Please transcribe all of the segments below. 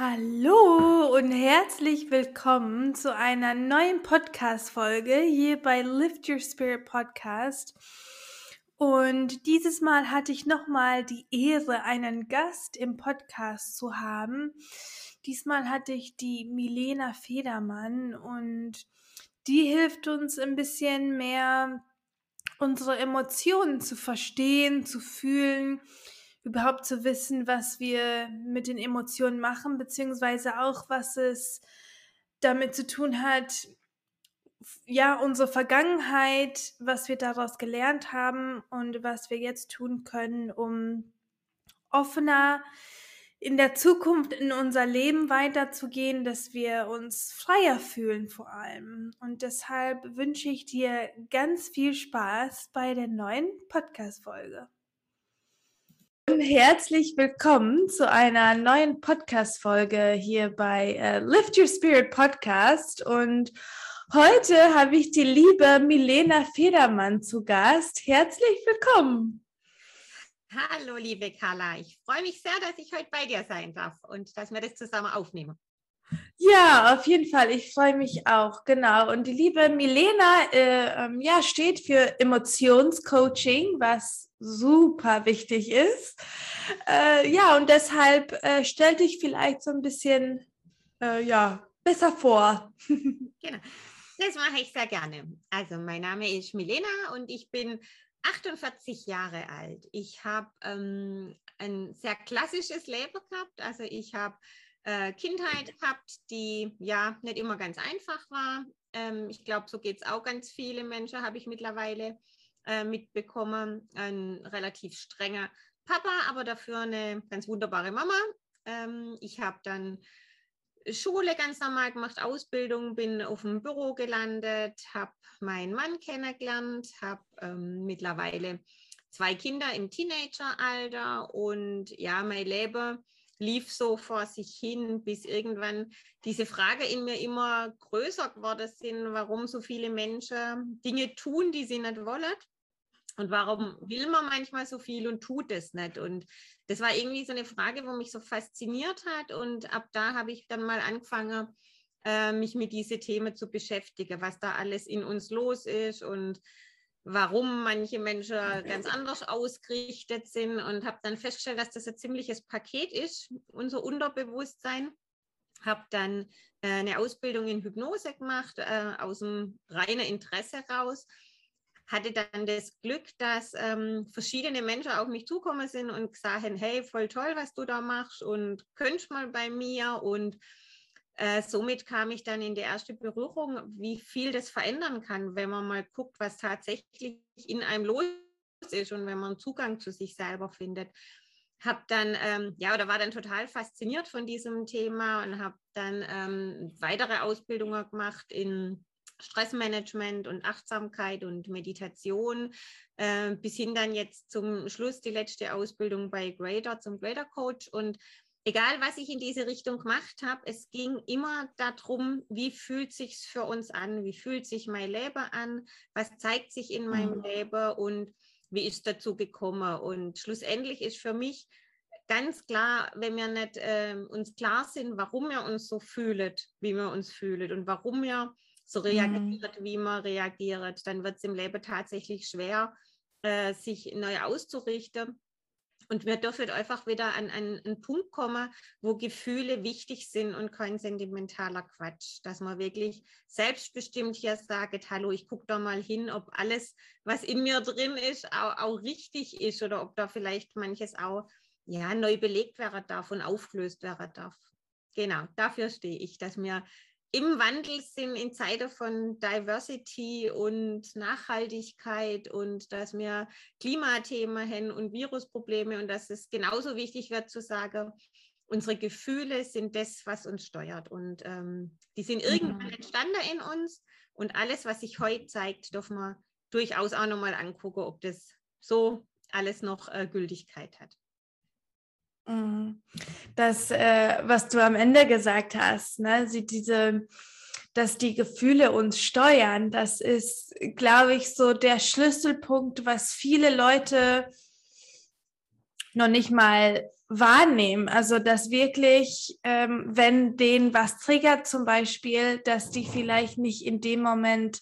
Hallo und herzlich willkommen zu einer neuen Podcast-Folge hier bei Lift Your Spirit Podcast. Und dieses Mal hatte ich nochmal die Ehre, einen Gast im Podcast zu haben. Diesmal hatte ich die Milena Federmann und die hilft uns ein bisschen mehr unsere Emotionen zu verstehen, zu fühlen überhaupt zu wissen, was wir mit den Emotionen machen, beziehungsweise auch, was es damit zu tun hat, ja, unsere Vergangenheit, was wir daraus gelernt haben und was wir jetzt tun können, um offener in der Zukunft in unser Leben weiterzugehen, dass wir uns freier fühlen vor allem. Und deshalb wünsche ich dir ganz viel Spaß bei der neuen Podcast-Folge. Herzlich willkommen zu einer neuen Podcast-Folge hier bei äh, Lift Your Spirit Podcast. Und heute habe ich die liebe Milena Federmann zu Gast. Herzlich willkommen. Hallo, liebe Carla. Ich freue mich sehr, dass ich heute bei dir sein darf und dass wir das zusammen aufnehmen. Ja, auf jeden Fall. Ich freue mich auch. Genau. Und die liebe Milena äh, ähm, ja, steht für Emotionscoaching, was super wichtig ist. Äh, ja, und deshalb äh, stell dich vielleicht so ein bisschen äh, ja, besser vor. genau, das mache ich sehr gerne. Also mein Name ist Milena und ich bin 48 Jahre alt. Ich habe ähm, ein sehr klassisches Leben gehabt. Also ich habe äh, Kindheit gehabt, die ja nicht immer ganz einfach war. Ähm, ich glaube, so geht es auch ganz viele Menschen, habe ich mittlerweile äh, mitbekommen. Ein relativ strenger Papa, aber dafür eine ganz wunderbare Mama. Ähm, ich habe dann Schule ganz normal gemacht, Ausbildung, bin auf dem Büro gelandet, habe meinen Mann kennengelernt, habe ähm, mittlerweile zwei Kinder im Teenageralter und ja, mein Leben lief so vor sich hin, bis irgendwann diese Frage in mir immer größer geworden sind, warum so viele Menschen Dinge tun, die sie nicht wollen. Und warum will man manchmal so viel und tut es nicht? Und das war irgendwie so eine Frage, wo mich so fasziniert hat. Und ab da habe ich dann mal angefangen, äh, mich mit diesen Themen zu beschäftigen, was da alles in uns los ist und warum manche Menschen ganz anders ausgerichtet sind. Und habe dann festgestellt, dass das ein ziemliches Paket ist, unser Unterbewusstsein. Habe dann äh, eine Ausbildung in Hypnose gemacht, äh, aus dem reinen Interesse raus hatte dann das Glück, dass ähm, verschiedene Menschen auf mich zukommen sind und haben, hey, voll toll, was du da machst und könntest mal bei mir und äh, somit kam ich dann in die erste Berührung, wie viel das verändern kann, wenn man mal guckt, was tatsächlich in einem los ist und wenn man Zugang zu sich selber findet. Hab dann, ähm, ja, oder war dann total fasziniert von diesem Thema und habe dann ähm, weitere Ausbildungen gemacht in Stressmanagement und Achtsamkeit und Meditation, äh, bis hin dann jetzt zum Schluss die letzte Ausbildung bei Grader zum Grader Coach. Und egal, was ich in diese Richtung gemacht habe, es ging immer darum, wie fühlt sich für uns an, wie fühlt sich mein Leben an, was zeigt sich in meinem mhm. Leben und wie ist dazu gekommen. Und schlussendlich ist für mich ganz klar, wenn wir nicht äh, uns klar sind, warum wir uns so fühlen, wie wir uns fühlen und warum wir so reagiert, mhm. wie man reagiert, dann wird es im Leben tatsächlich schwer, äh, sich neu auszurichten. Und wir dürfen einfach wieder an, an, einen Punkt kommen, wo Gefühle wichtig sind und kein sentimentaler Quatsch. Dass man wirklich selbstbestimmt hier sagt, hallo, ich gucke da mal hin, ob alles, was in mir drin ist, auch, auch richtig ist oder ob da vielleicht manches auch ja, neu belegt werden darf und aufgelöst werden darf. Genau, dafür stehe ich, dass wir im Wandel sind in Zeiten von Diversity und Nachhaltigkeit und dass wir Klimathemen haben und Virusprobleme und dass es genauso wichtig wird zu sagen, unsere Gefühle sind das, was uns steuert und ähm, die sind irgendwann mhm. entstanden in uns und alles, was sich heute zeigt, dürfen wir durchaus auch nochmal angucken, ob das so alles noch äh, Gültigkeit hat. Mhm. Das, äh, was du am Ende gesagt hast, ne, sie, diese, dass die Gefühle uns steuern, das ist, glaube ich, so der Schlüsselpunkt, was viele Leute noch nicht mal wahrnehmen. Also, dass wirklich, ähm, wenn denen was triggert, zum Beispiel, dass die vielleicht nicht in dem Moment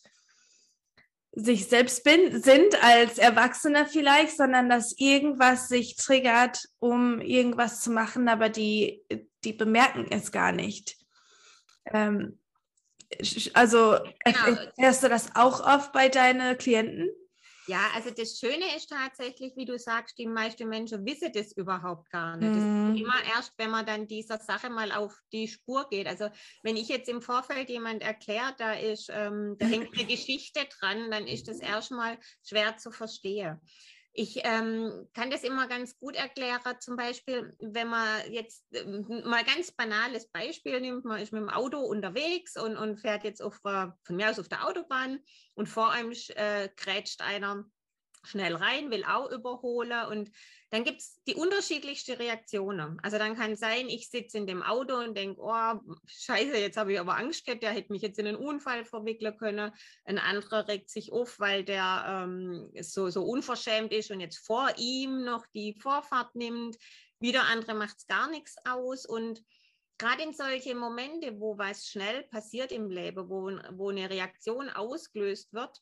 sich selbst bin, sind als Erwachsener vielleicht, sondern dass irgendwas sich triggert, um irgendwas zu machen, aber die, die bemerken es gar nicht. Ähm, also genau. erfährst du das auch oft bei deinen Klienten? Ja, also das Schöne ist tatsächlich, wie du sagst, die meisten Menschen wissen das überhaupt gar nicht. Mm. Das ist immer erst, wenn man dann dieser Sache mal auf die Spur geht. Also wenn ich jetzt im Vorfeld jemand erklärt, da ist, ähm, da hängt eine Geschichte dran, dann ist das erstmal schwer zu verstehen. Ich ähm, kann das immer ganz gut erklären, zum Beispiel, wenn man jetzt äh, mal ganz banales Beispiel nimmt, man ist mit dem Auto unterwegs und, und fährt jetzt auf, von mir aus auf der Autobahn und vor einem äh, grätscht einer schnell rein, will auch überholen und dann gibt es die unterschiedlichsten Reaktionen. Also dann kann sein, ich sitze in dem Auto und denke, oh, scheiße, jetzt habe ich aber Angst gehabt, der hätte mich jetzt in einen Unfall verwickeln können. Ein anderer regt sich auf, weil der ähm, so, so unverschämt ist und jetzt vor ihm noch die Vorfahrt nimmt. Wieder andere macht es gar nichts aus und gerade in solche Momente, wo was schnell passiert im Leben, wo, wo eine Reaktion ausgelöst wird,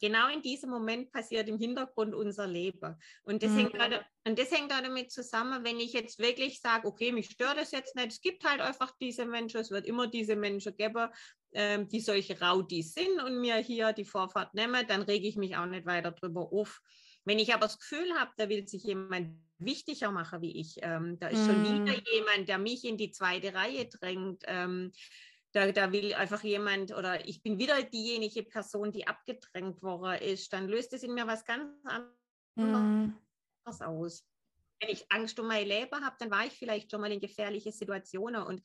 genau in diesem Moment passiert im Hintergrund unser Leben. Und das, mhm. hängt grade, und das hängt damit zusammen, wenn ich jetzt wirklich sage, okay, mich stört das jetzt nicht, es gibt halt einfach diese Menschen, es wird immer diese Menschen geben, ähm, die solche Raudis sind und mir hier die Vorfahrt nehmen, dann rege ich mich auch nicht weiter drüber auf. Wenn ich aber das Gefühl habe, da will sich jemand wichtiger machen wie ich, ähm, da ist mhm. schon wieder jemand, der mich in die zweite Reihe drängt, ähm, da, da will einfach jemand oder ich bin wieder diejenige Person, die abgedrängt worden ist, dann löst es in mir was ganz anderes mm. aus. Wenn ich Angst um mein Leben habe, dann war ich vielleicht schon mal in gefährliche Situationen. Und,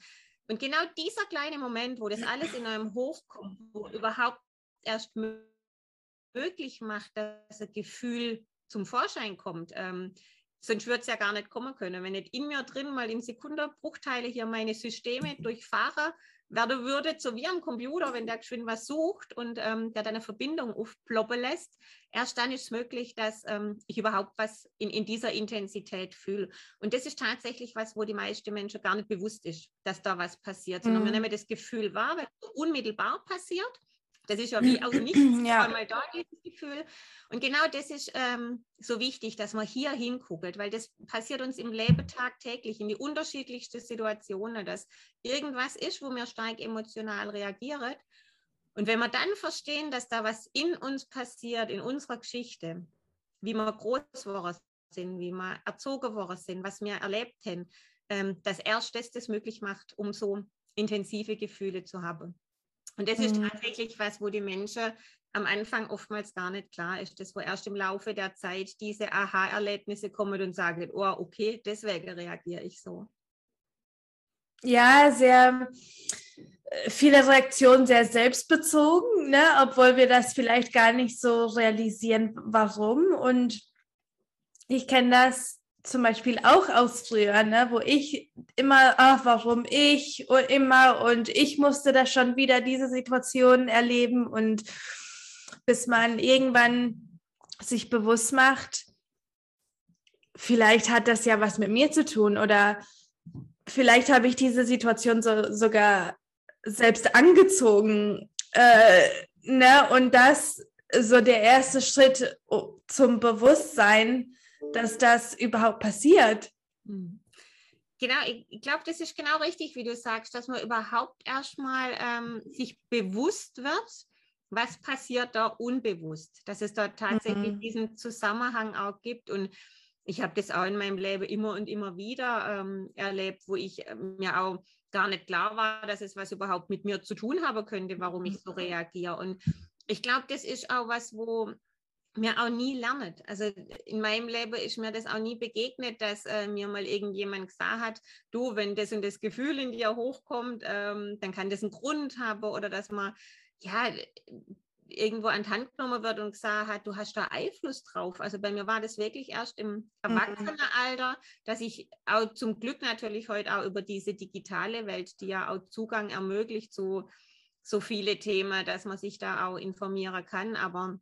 und genau dieser kleine Moment, wo das alles in einem hochkommt, wo überhaupt erst möglich macht, dass ein Gefühl zum Vorschein kommt, ähm, sonst würde es ja gar nicht kommen können. Wenn nicht in mir drin mal in Sekundenbruchteile hier meine Systeme durchfahre, werden würde, so wie am Computer, wenn der geschwind was sucht und ähm, der dann eine Verbindung aufploppen lässt, erst dann ist es möglich, dass ähm, ich überhaupt was in, in dieser Intensität fühle. Und das ist tatsächlich was, wo die meisten Menschen gar nicht bewusst ist, dass da was passiert, sondern mhm. wir nehmen das Gefühl wahr, weil es unmittelbar passiert das ist ja wie aus nichts ja. einmal da dieses Gefühl. Und genau das ist ähm, so wichtig, dass man hier hinguckt, weil das passiert uns im Leben tagtäglich in die unterschiedlichsten Situationen, dass irgendwas ist, wo wir stark emotional reagieren. Und wenn wir dann verstehen, dass da was in uns passiert, in unserer Geschichte, wie wir groß geworden sind, wie wir erzogen worden sind, was wir erlebt haben, ähm, dass erst das das möglich macht, um so intensive Gefühle zu haben. Und das ist mhm. tatsächlich was, wo die Menschen am Anfang oftmals gar nicht klar ist, das wo erst im Laufe der Zeit diese Aha-Erlebnisse kommen und sagen, oh, okay, deswegen reagiere ich so. Ja, sehr äh, viele Reaktionen sehr selbstbezogen, ne? obwohl wir das vielleicht gar nicht so realisieren, warum. Und ich kenne das zum Beispiel auch aus früher, ne, wo ich immer, ach, warum ich und immer und ich musste da schon wieder diese Situation erleben und bis man irgendwann sich bewusst macht, vielleicht hat das ja was mit mir zu tun oder vielleicht habe ich diese Situation so, sogar selbst angezogen, äh, ne, und das so der erste Schritt zum Bewusstsein, dass das überhaupt passiert. Hm. Genau, ich, ich glaube, das ist genau richtig, wie du sagst, dass man überhaupt erstmal ähm, sich bewusst wird, was passiert da unbewusst, dass es da tatsächlich mhm. diesen Zusammenhang auch gibt. Und ich habe das auch in meinem Leben immer und immer wieder ähm, erlebt, wo ich äh, mir auch gar nicht klar war, dass es was überhaupt mit mir zu tun haben könnte, warum ich so reagiere. Und ich glaube, das ist auch was, wo mir auch nie lernt. Also in meinem Leben ist mir das auch nie begegnet, dass äh, mir mal irgendjemand gesagt hat, du, wenn das und das Gefühl in dir hochkommt, ähm, dann kann das einen Grund haben oder dass man ja irgendwo an die Hand genommen wird und gesagt hat, du hast da Einfluss drauf. Also bei mir war das wirklich erst im mhm. Erwachsenenalter, dass ich auch zum Glück natürlich heute auch über diese digitale Welt, die ja auch Zugang ermöglicht zu so viele Themen, dass man sich da auch informieren kann. Aber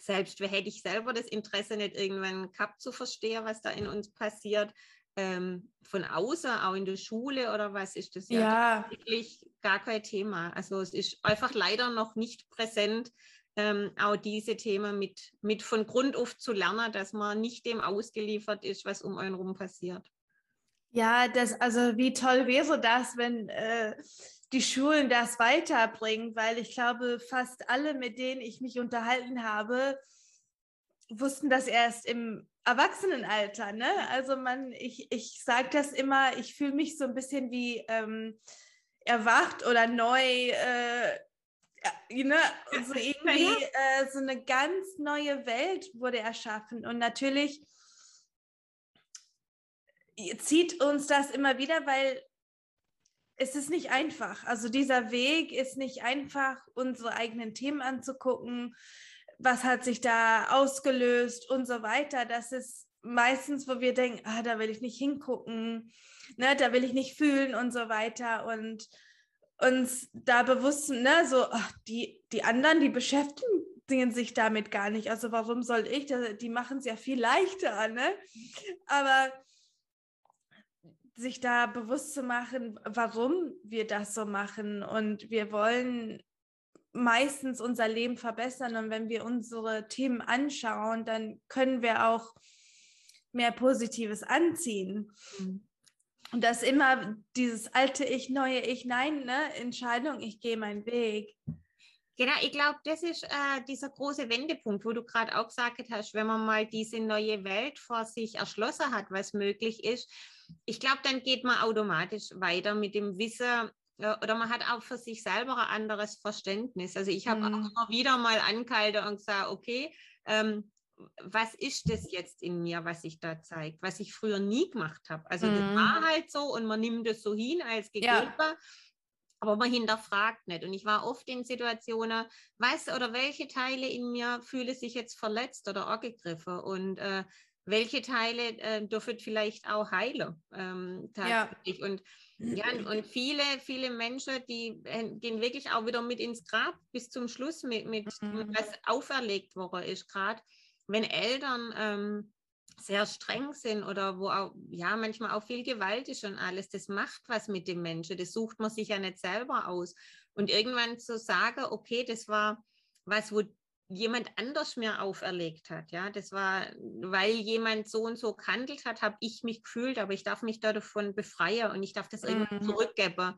selbst hätte ich selber das Interesse nicht irgendwann gehabt zu verstehen, was da in uns passiert, ähm, von außen, auch in der Schule oder was, ist das ja, ja. wirklich gar kein Thema. Also es ist einfach leider noch nicht präsent, ähm, auch diese Themen mit, mit von Grund auf zu lernen, dass man nicht dem ausgeliefert ist, was um einen rum passiert. Ja, das, also wie toll wäre das, wenn äh, die Schulen das weiterbringen, weil ich glaube, fast alle, mit denen ich mich unterhalten habe, wussten das erst im Erwachsenenalter. Ne? Also man, ich, ich sage das immer, ich fühle mich so ein bisschen wie ähm, erwacht oder neu, äh, ne? so irgendwie äh, so eine ganz neue Welt wurde erschaffen. Und natürlich zieht uns das immer wieder, weil es ist nicht einfach. Also dieser Weg ist nicht einfach, unsere eigenen Themen anzugucken. Was hat sich da ausgelöst und so weiter. Das ist meistens, wo wir denken, ah, da will ich nicht hingucken, ne, da will ich nicht fühlen und so weiter. Und uns da bewusst, ne, so, ach, die, die anderen, die beschäftigen sich damit gar nicht. Also warum soll ich? Die machen es ja viel leichter, ne? Aber sich da bewusst zu machen, warum wir das so machen. Und wir wollen meistens unser Leben verbessern. Und wenn wir unsere Themen anschauen, dann können wir auch mehr Positives anziehen. Mhm. Und das immer dieses alte Ich, neue Ich, nein, ne? Entscheidung, ich gehe meinen Weg. Genau, ich glaube, das ist äh, dieser große Wendepunkt, wo du gerade auch gesagt hast, wenn man mal diese neue Welt vor sich erschlossen hat, was möglich ist, ich glaube, dann geht man automatisch weiter mit dem Wissen äh, oder man hat auch für sich selber ein anderes Verständnis. Also ich habe mhm. auch immer wieder mal angehalten und gesagt, okay, ähm, was ist das jetzt in mir, was sich da zeigt, was ich früher nie gemacht habe. Also mhm. das war halt so und man nimmt es so hin als gegeben. Ja. Aber man hinterfragt nicht. Und ich war oft in Situationen, was oder welche Teile in mir fühle sich jetzt verletzt oder angegriffen. Und äh, welche Teile äh, dürfen vielleicht auch heilen. Ähm, tatsächlich. Ja. Und ja, und viele, viele Menschen, die äh, gehen wirklich auch wieder mit ins Grab bis zum Schluss mit, mit mhm. was auferlegt worden ist. Gerade wenn Eltern ähm, sehr streng sind oder wo auch, ja, manchmal auch viel Gewalt ist und alles, das macht was mit dem Menschen. Das sucht man sich ja nicht selber aus. Und irgendwann zu sagen, okay, das war was, wo jemand anders mir auferlegt hat. Ja, das war, weil jemand so und so gehandelt hat, habe ich mich gefühlt, aber ich darf mich da davon befreien und ich darf das mhm. irgendwie zurückgeben.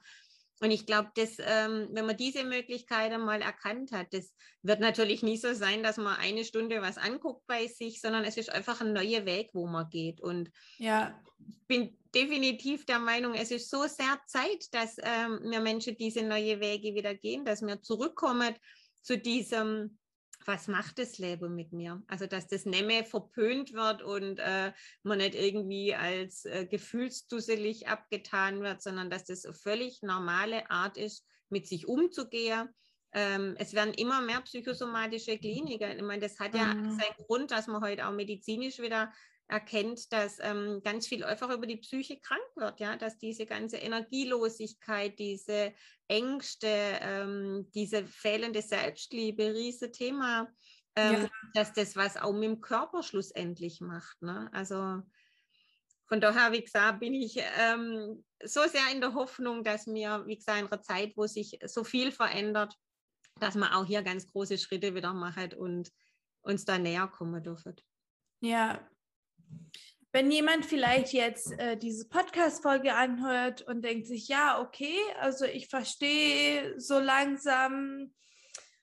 Und ich glaube, dass, ähm, wenn man diese Möglichkeit einmal erkannt hat, das wird natürlich nie so sein, dass man eine Stunde was anguckt bei sich, sondern es ist einfach ein neuer Weg, wo man geht. Und ja. ich bin definitiv der Meinung, es ist so sehr Zeit, dass ähm, wir Menschen diese neue Wege wieder gehen, dass wir zurückkommen zu diesem was macht das Leben mit mir? Also, dass das nicht mehr verpönt wird und äh, man nicht irgendwie als äh, gefühlsdusselig abgetan wird, sondern dass das eine völlig normale Art ist, mit sich umzugehen. Ähm, es werden immer mehr psychosomatische Kliniken. Ich meine, das hat ja mhm. seinen Grund, dass man heute auch medizinisch wieder erkennt, dass ähm, ganz viel einfach über die Psyche krank wird, ja, dass diese ganze Energielosigkeit, diese Ängste, ähm, diese fehlende Selbstliebe, riese Thema, ähm, ja. dass das was auch mit dem Körper schlussendlich macht. Ne? Also von daher, wie gesagt, bin ich ähm, so sehr in der Hoffnung, dass mir, wie gesagt, in einer Zeit, wo sich so viel verändert, dass man auch hier ganz große Schritte wieder macht und uns da näher kommen dürfen. Ja, wenn jemand vielleicht jetzt äh, diese Podcast-Folge anhört und denkt sich, ja, okay, also ich verstehe so langsam,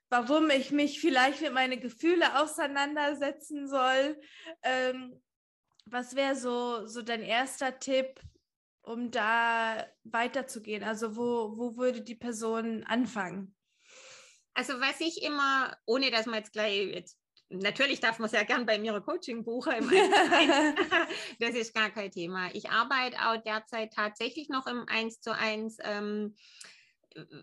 warum ich mich vielleicht mit meinen Gefühlen auseinandersetzen soll, ähm, was wäre so, so dein erster Tipp, um da weiterzugehen? Also wo, wo würde die Person anfangen? Also was ich immer, ohne dass man jetzt gleich jetzt Natürlich darf man sehr gern bei mir ein Coaching buchen. Das ist gar kein Thema. Ich arbeite auch derzeit tatsächlich noch im 1 zu 1 ähm,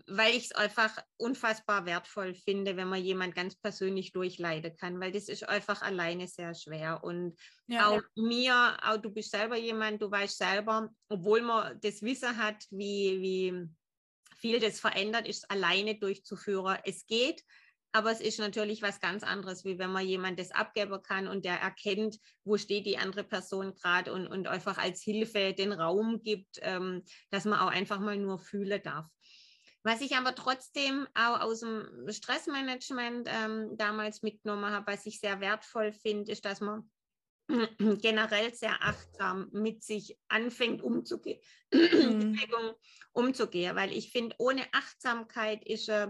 weil ich es einfach unfassbar wertvoll finde, wenn man jemand ganz persönlich durchleiden kann, weil das ist einfach alleine sehr schwer. Und ja, auch ja. mir, auch du bist selber jemand, du weißt selber, obwohl man das Wissen hat, wie, wie viel das verändert, ist alleine durchzuführen. Es geht, aber es ist natürlich was ganz anderes, wie wenn man jemand das abgeben kann und der erkennt, wo steht die andere Person gerade und, und einfach als Hilfe den Raum gibt, ähm, dass man auch einfach mal nur fühlen darf. Was ich aber trotzdem auch aus dem Stressmanagement ähm, damals mitgenommen habe, was ich sehr wertvoll finde, ist, dass man generell sehr achtsam mit sich anfängt umzugehen, mhm. umzugehen, weil ich finde, ohne Achtsamkeit ist äh,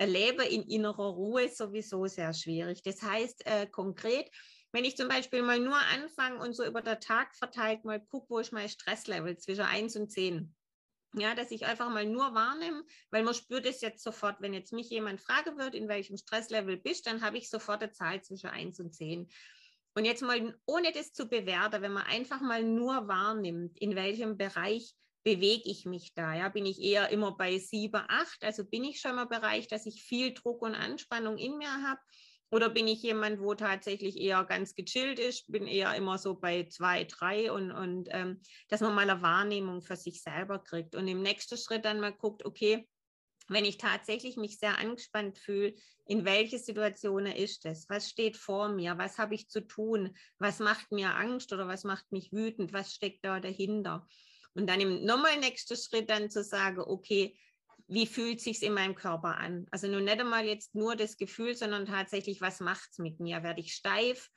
Leben in innerer Ruhe sowieso sehr schwierig. Das heißt äh, konkret, wenn ich zum Beispiel mal nur anfange und so über den Tag verteilt mal gucke, wo ist mein Stresslevel zwischen 1 und 10 ja, dass ich einfach mal nur wahrnehme, weil man spürt es jetzt sofort, wenn jetzt mich jemand fragen wird, in welchem Stresslevel bist, dann habe ich sofort eine Zahl zwischen 1 und 10. Und jetzt mal, ohne das zu bewerten, wenn man einfach mal nur wahrnimmt, in welchem Bereich bewege ich mich da? Ja, bin ich eher immer bei 7, 8, also bin ich schon mal Bereich, dass ich viel Druck und Anspannung in mir habe oder bin ich jemand, wo tatsächlich eher ganz gechillt ist, bin eher immer so bei zwei, drei und, und ähm, dass man mal eine Wahrnehmung für sich selber kriegt und im nächsten Schritt dann mal guckt, okay, wenn ich tatsächlich mich sehr angespannt fühle, in welche Situationen ist es? Was steht vor mir? Was habe ich zu tun? Was macht mir Angst oder was macht mich wütend? Was steckt da dahinter? Und dann im nochmal nächsten Schritt dann zu sagen, okay, wie fühlt sich in meinem Körper an? Also nun nicht einmal jetzt nur das Gefühl, sondern tatsächlich, was macht es mit mir? Werde ich steif?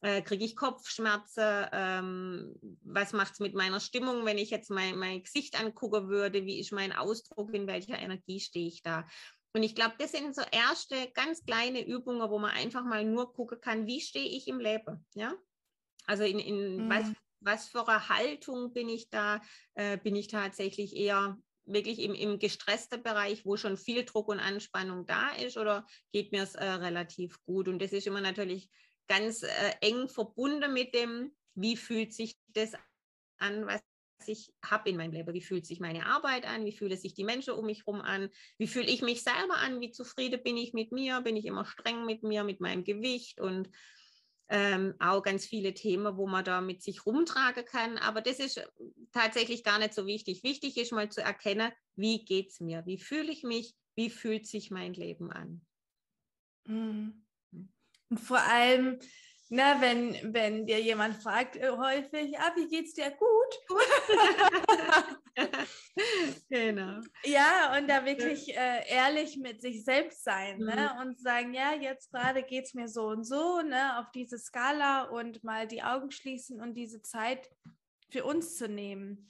Äh, Kriege ich Kopfschmerzen? Ähm, was macht es mit meiner Stimmung, wenn ich jetzt mein, mein Gesicht angucken würde? Wie ist mein Ausdruck? In welcher Energie stehe ich da? Und ich glaube, das sind so erste ganz kleine Übungen, wo man einfach mal nur gucken kann, wie stehe ich im Leben? Ja? Also in, in mhm. was, was für eine Haltung bin ich da? Äh, bin ich tatsächlich eher wirklich im, im gestressten Bereich, wo schon viel Druck und Anspannung da ist, oder geht mir es äh, relativ gut? Und das ist immer natürlich ganz äh, eng verbunden mit dem, wie fühlt sich das an, was ich habe in meinem Leben. Wie fühlt sich meine Arbeit an? Wie fühlen sich die Menschen um mich herum an? Wie fühle ich mich selber an? Wie zufrieden bin ich mit mir? Bin ich immer streng mit mir, mit meinem Gewicht? Und ähm, auch ganz viele Themen, wo man da mit sich rumtragen kann. Aber das ist äh, tatsächlich gar nicht so wichtig. Wichtig ist mal zu erkennen, wie geht es mir? Wie fühle ich mich? Wie fühlt sich mein Leben an? Mhm. Und vor allem, na, wenn, wenn dir jemand fragt äh, häufig, ah, wie geht's dir? Gut. genau. Ja, und da wirklich äh, ehrlich mit sich selbst sein ne? mhm. ne? und sagen, ja, jetzt gerade geht es mir so und so, ne, auf diese Skala und mal die Augen schließen und diese Zeit für uns zu nehmen.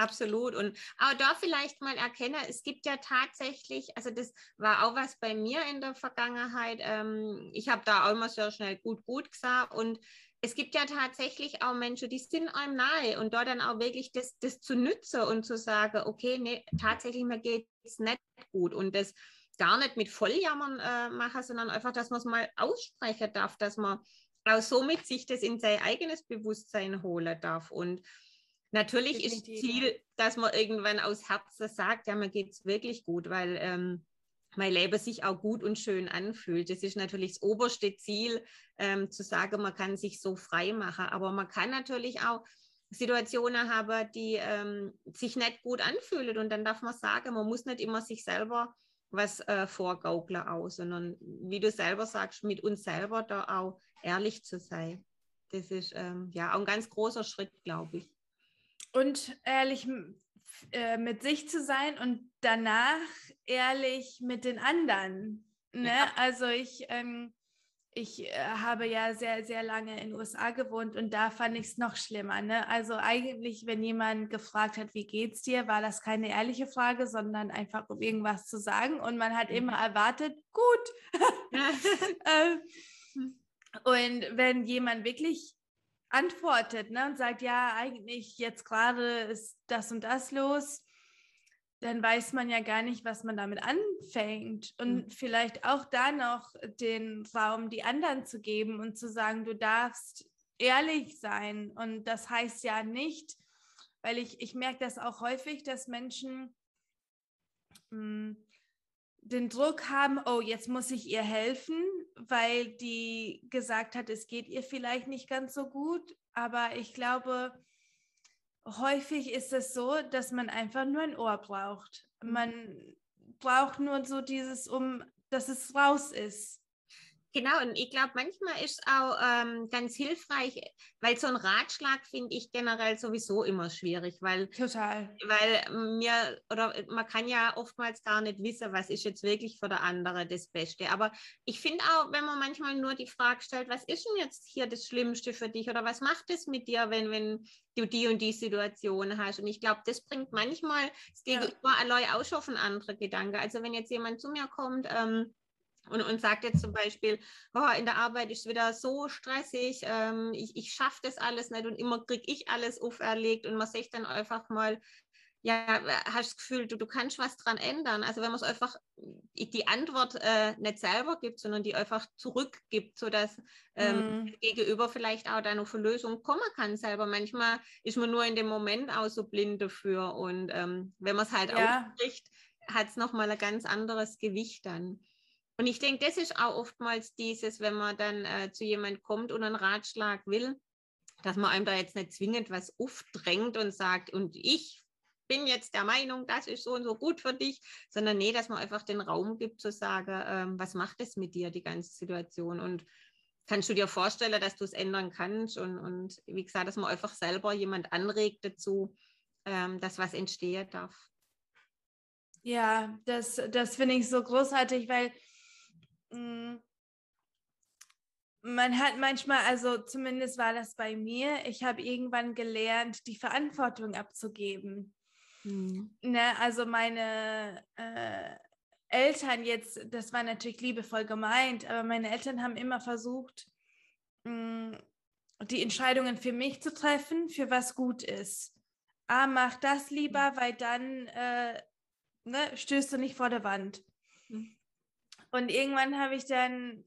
Absolut. Und auch da vielleicht mal erkennen, es gibt ja tatsächlich, also das war auch was bei mir in der Vergangenheit. Ähm, ich habe da auch immer sehr schnell gut, gut gesagt. Und es gibt ja tatsächlich auch Menschen, die sind einem nahe und dort dann auch wirklich das, das zu nützen und zu sagen, okay, nee, tatsächlich mir geht es nicht gut. Und das gar nicht mit Volljammern äh, machen, sondern einfach, dass man es mal aussprechen darf, dass man auch somit sich das in sein eigenes Bewusstsein holen darf. Und Natürlich Definitiv. ist Ziel, dass man irgendwann aus Herzen sagt, ja, mir geht es wirklich gut, weil ähm, mein Leben sich auch gut und schön anfühlt. Das ist natürlich das oberste Ziel, ähm, zu sagen, man kann sich so frei machen. Aber man kann natürlich auch Situationen haben, die ähm, sich nicht gut anfühlen. Und dann darf man sagen, man muss nicht immer sich selber was äh, vorgaukeln aus, sondern wie du selber sagst, mit uns selber da auch ehrlich zu sein. Das ist ähm, ja auch ein ganz großer Schritt, glaube ich und ehrlich äh, mit sich zu sein und danach ehrlich mit den anderen. Ne? Ja. Also ich, ähm, ich äh, habe ja sehr, sehr lange in den USA gewohnt und da fand ich es noch schlimmer. Ne? Also eigentlich, wenn jemand gefragt hat, wie geht's dir, war das keine ehrliche Frage, sondern einfach um irgendwas zu sagen und man hat mhm. immer erwartet, gut. ähm, und wenn jemand wirklich antwortet ne, und sagt, ja, eigentlich jetzt gerade ist das und das los, dann weiß man ja gar nicht, was man damit anfängt. Und mhm. vielleicht auch da noch den Raum, die anderen zu geben und zu sagen, du darfst ehrlich sein. Und das heißt ja nicht, weil ich, ich merke das auch häufig, dass Menschen mh, hm, den Druck haben, oh, jetzt muss ich ihr helfen, weil die gesagt hat, es geht ihr vielleicht nicht ganz so gut. Aber ich glaube, häufig ist es so, dass man einfach nur ein Ohr braucht. Man braucht nur so dieses, um, dass es raus ist. Genau, und ich glaube, manchmal ist es auch ähm, ganz hilfreich, weil so ein Ratschlag finde ich generell sowieso immer schwierig, weil, Total. weil mir oder man kann ja oftmals gar nicht wissen, was ist jetzt wirklich für der andere das Beste. Aber ich finde auch, wenn man manchmal nur die Frage stellt, was ist denn jetzt hier das Schlimmste für dich oder was macht es mit dir, wenn, wenn du die und die Situation hast? Und ich glaube, das bringt manchmal das Gegenüber ja. allein auch schon auf einen anderen Gedanke. Also wenn jetzt jemand zu mir kommt, ähm, und, und sagt jetzt zum Beispiel, oh, in der Arbeit ist es wieder so stressig, ähm, ich, ich schaffe das alles nicht und immer kriege ich alles auferlegt und man sagt dann einfach mal, ja, hast das Gefühl, du, du kannst was dran ändern. Also wenn man es einfach die Antwort äh, nicht selber gibt, sondern die einfach zurückgibt, sodass ähm, mm. Gegenüber vielleicht auch da noch für Lösungen kommen kann selber. Manchmal ist man nur in dem Moment auch so blind dafür und ähm, wenn man es halt ja. ausspricht, hat es nochmal ein ganz anderes Gewicht dann. Und ich denke, das ist auch oftmals dieses, wenn man dann äh, zu jemand kommt und einen Ratschlag will, dass man einem da jetzt nicht zwingend was aufdrängt und sagt, und ich bin jetzt der Meinung, das ist so und so gut für dich, sondern nee, dass man einfach den Raum gibt zu sagen, ähm, was macht es mit dir, die ganze Situation und kannst du dir vorstellen, dass du es ändern kannst und, und wie gesagt, dass man einfach selber jemand anregt dazu, ähm, dass was entstehen darf. Ja, das, das finde ich so großartig, weil Mm. man hat manchmal, also zumindest war das bei mir, ich habe irgendwann gelernt, die Verantwortung abzugeben. Mhm. Ne, also meine äh, Eltern jetzt, das war natürlich liebevoll gemeint, aber meine Eltern haben immer versucht, mh, mm, die Entscheidungen für mich zu treffen, für was gut ist. Ah, mach das lieber, weil dann äh, ne, stößt du nicht vor der Wand. Mhm. Und irgendwann habe ich dann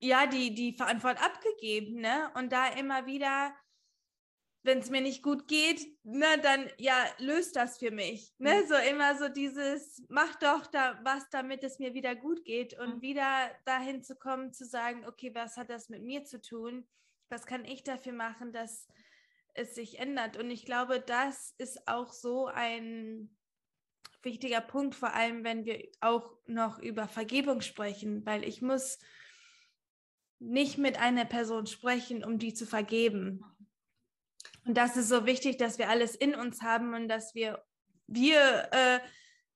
ja die, die Verantwortung abgegeben, ne? Und da immer wieder, wenn es mir nicht gut geht, ne, dann ja, löst das für mich. Ne? Mhm. So immer so dieses, mach doch da was, damit es mir wieder gut geht und mhm. wieder dahin zu kommen, zu sagen, okay, was hat das mit mir zu tun? Was kann ich dafür machen, dass es sich ändert? Und ich glaube, das ist auch so ein wichtiger Punkt, vor allem wenn wir auch noch über Vergebung sprechen, weil ich muss nicht mit einer Person sprechen, um die zu vergeben. Und das ist so wichtig, dass wir alles in uns haben und dass wir wir äh,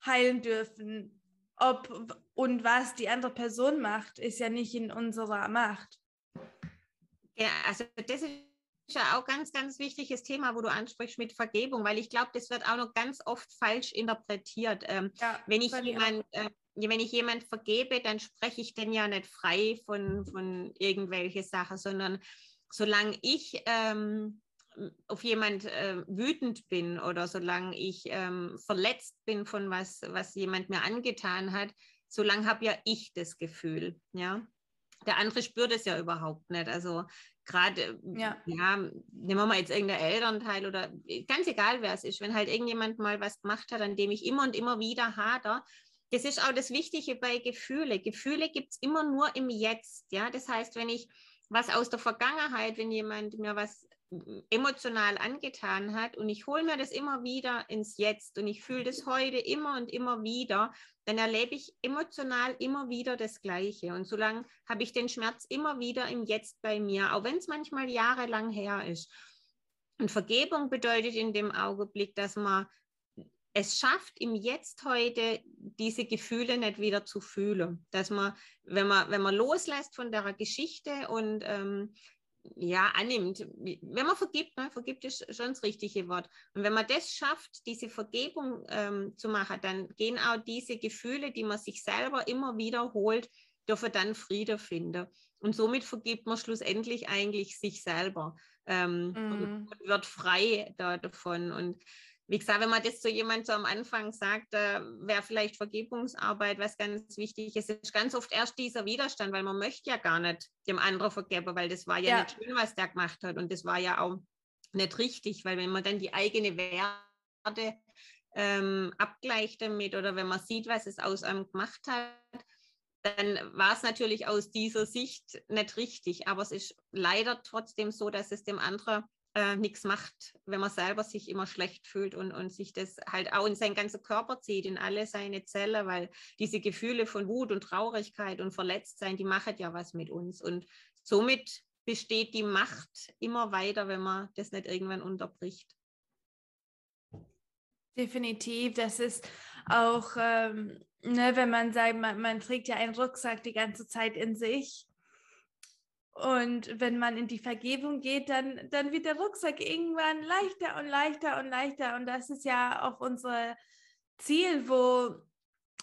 heilen dürfen. Ob und was die andere Person macht, ist ja nicht in unserer Macht. Ja, also das ist auch ganz, ganz wichtiges Thema, wo du ansprichst mit Vergebung, weil ich glaube, das wird auch noch ganz oft falsch interpretiert. Ähm, ja, wenn ich jemand, äh, wenn ich jemand vergebe, dann spreche ich den ja nicht frei von, von irgendwelche Sachen, sondern solange ich ähm, auf jemand äh, wütend bin oder solange ich ähm, verletzt bin von was, was jemand mir angetan hat, solange habe ja ich das Gefühl, ja. Der andere spürt es ja überhaupt nicht. Also gerade, ja. ja, nehmen wir mal jetzt irgendein Elternteil oder ganz egal, wer es ist, wenn halt irgendjemand mal was gemacht hat, an dem ich immer und immer wieder hader, das ist auch das Wichtige bei Gefühle. Gefühle gibt es immer nur im Jetzt. Ja, das heißt, wenn ich was aus der Vergangenheit, wenn jemand mir was emotional angetan hat und ich hole mir das immer wieder ins Jetzt und ich fühle das heute immer und immer wieder, dann erlebe ich emotional immer wieder das Gleiche. Und solange habe ich den Schmerz immer wieder im Jetzt bei mir, auch wenn es manchmal jahrelang her ist. Und Vergebung bedeutet in dem Augenblick, dass man es schafft, im Jetzt heute diese Gefühle nicht wieder zu fühlen. Dass man, wenn man, wenn man loslässt von der Geschichte und ähm, ja, annimmt. Wenn man vergibt, ne, vergibt ist schon das richtige Wort. Und wenn man das schafft, diese Vergebung ähm, zu machen, dann gehen auch diese Gefühle, die man sich selber immer wiederholt, dürfen dann Friede finden. Und somit vergibt man schlussendlich eigentlich sich selber ähm, und, mhm. und, wird frei da, davon. Und wie gesagt, wenn man das zu jemandem so am Anfang sagt, äh, wäre vielleicht Vergebungsarbeit was ganz wichtig ist. Es ist ganz oft erst dieser Widerstand, weil man möchte ja gar nicht dem anderen vergeben, weil das war ja, ja. nicht schön, was der gemacht hat. Und das war ja auch nicht richtig, weil wenn man dann die eigene Werte ähm, abgleicht damit oder wenn man sieht, was es aus einem gemacht hat, dann war es natürlich aus dieser Sicht nicht richtig. Aber es ist leider trotzdem so, dass es dem anderen äh, nichts macht, wenn man selber sich immer schlecht fühlt und, und sich das halt auch in seinen ganzen Körper zieht, in alle seine Zellen, weil diese Gefühle von Wut und Traurigkeit und Verletztsein, die machen ja was mit uns. Und somit besteht die Macht immer weiter, wenn man das nicht irgendwann unterbricht. Definitiv, das ist auch, ähm, ne, wenn man sagt, man, man trägt ja einen Rucksack die ganze Zeit in sich. Und wenn man in die Vergebung geht, dann, dann wird der Rucksack irgendwann leichter und leichter und leichter. Und das ist ja auch unser Ziel, wo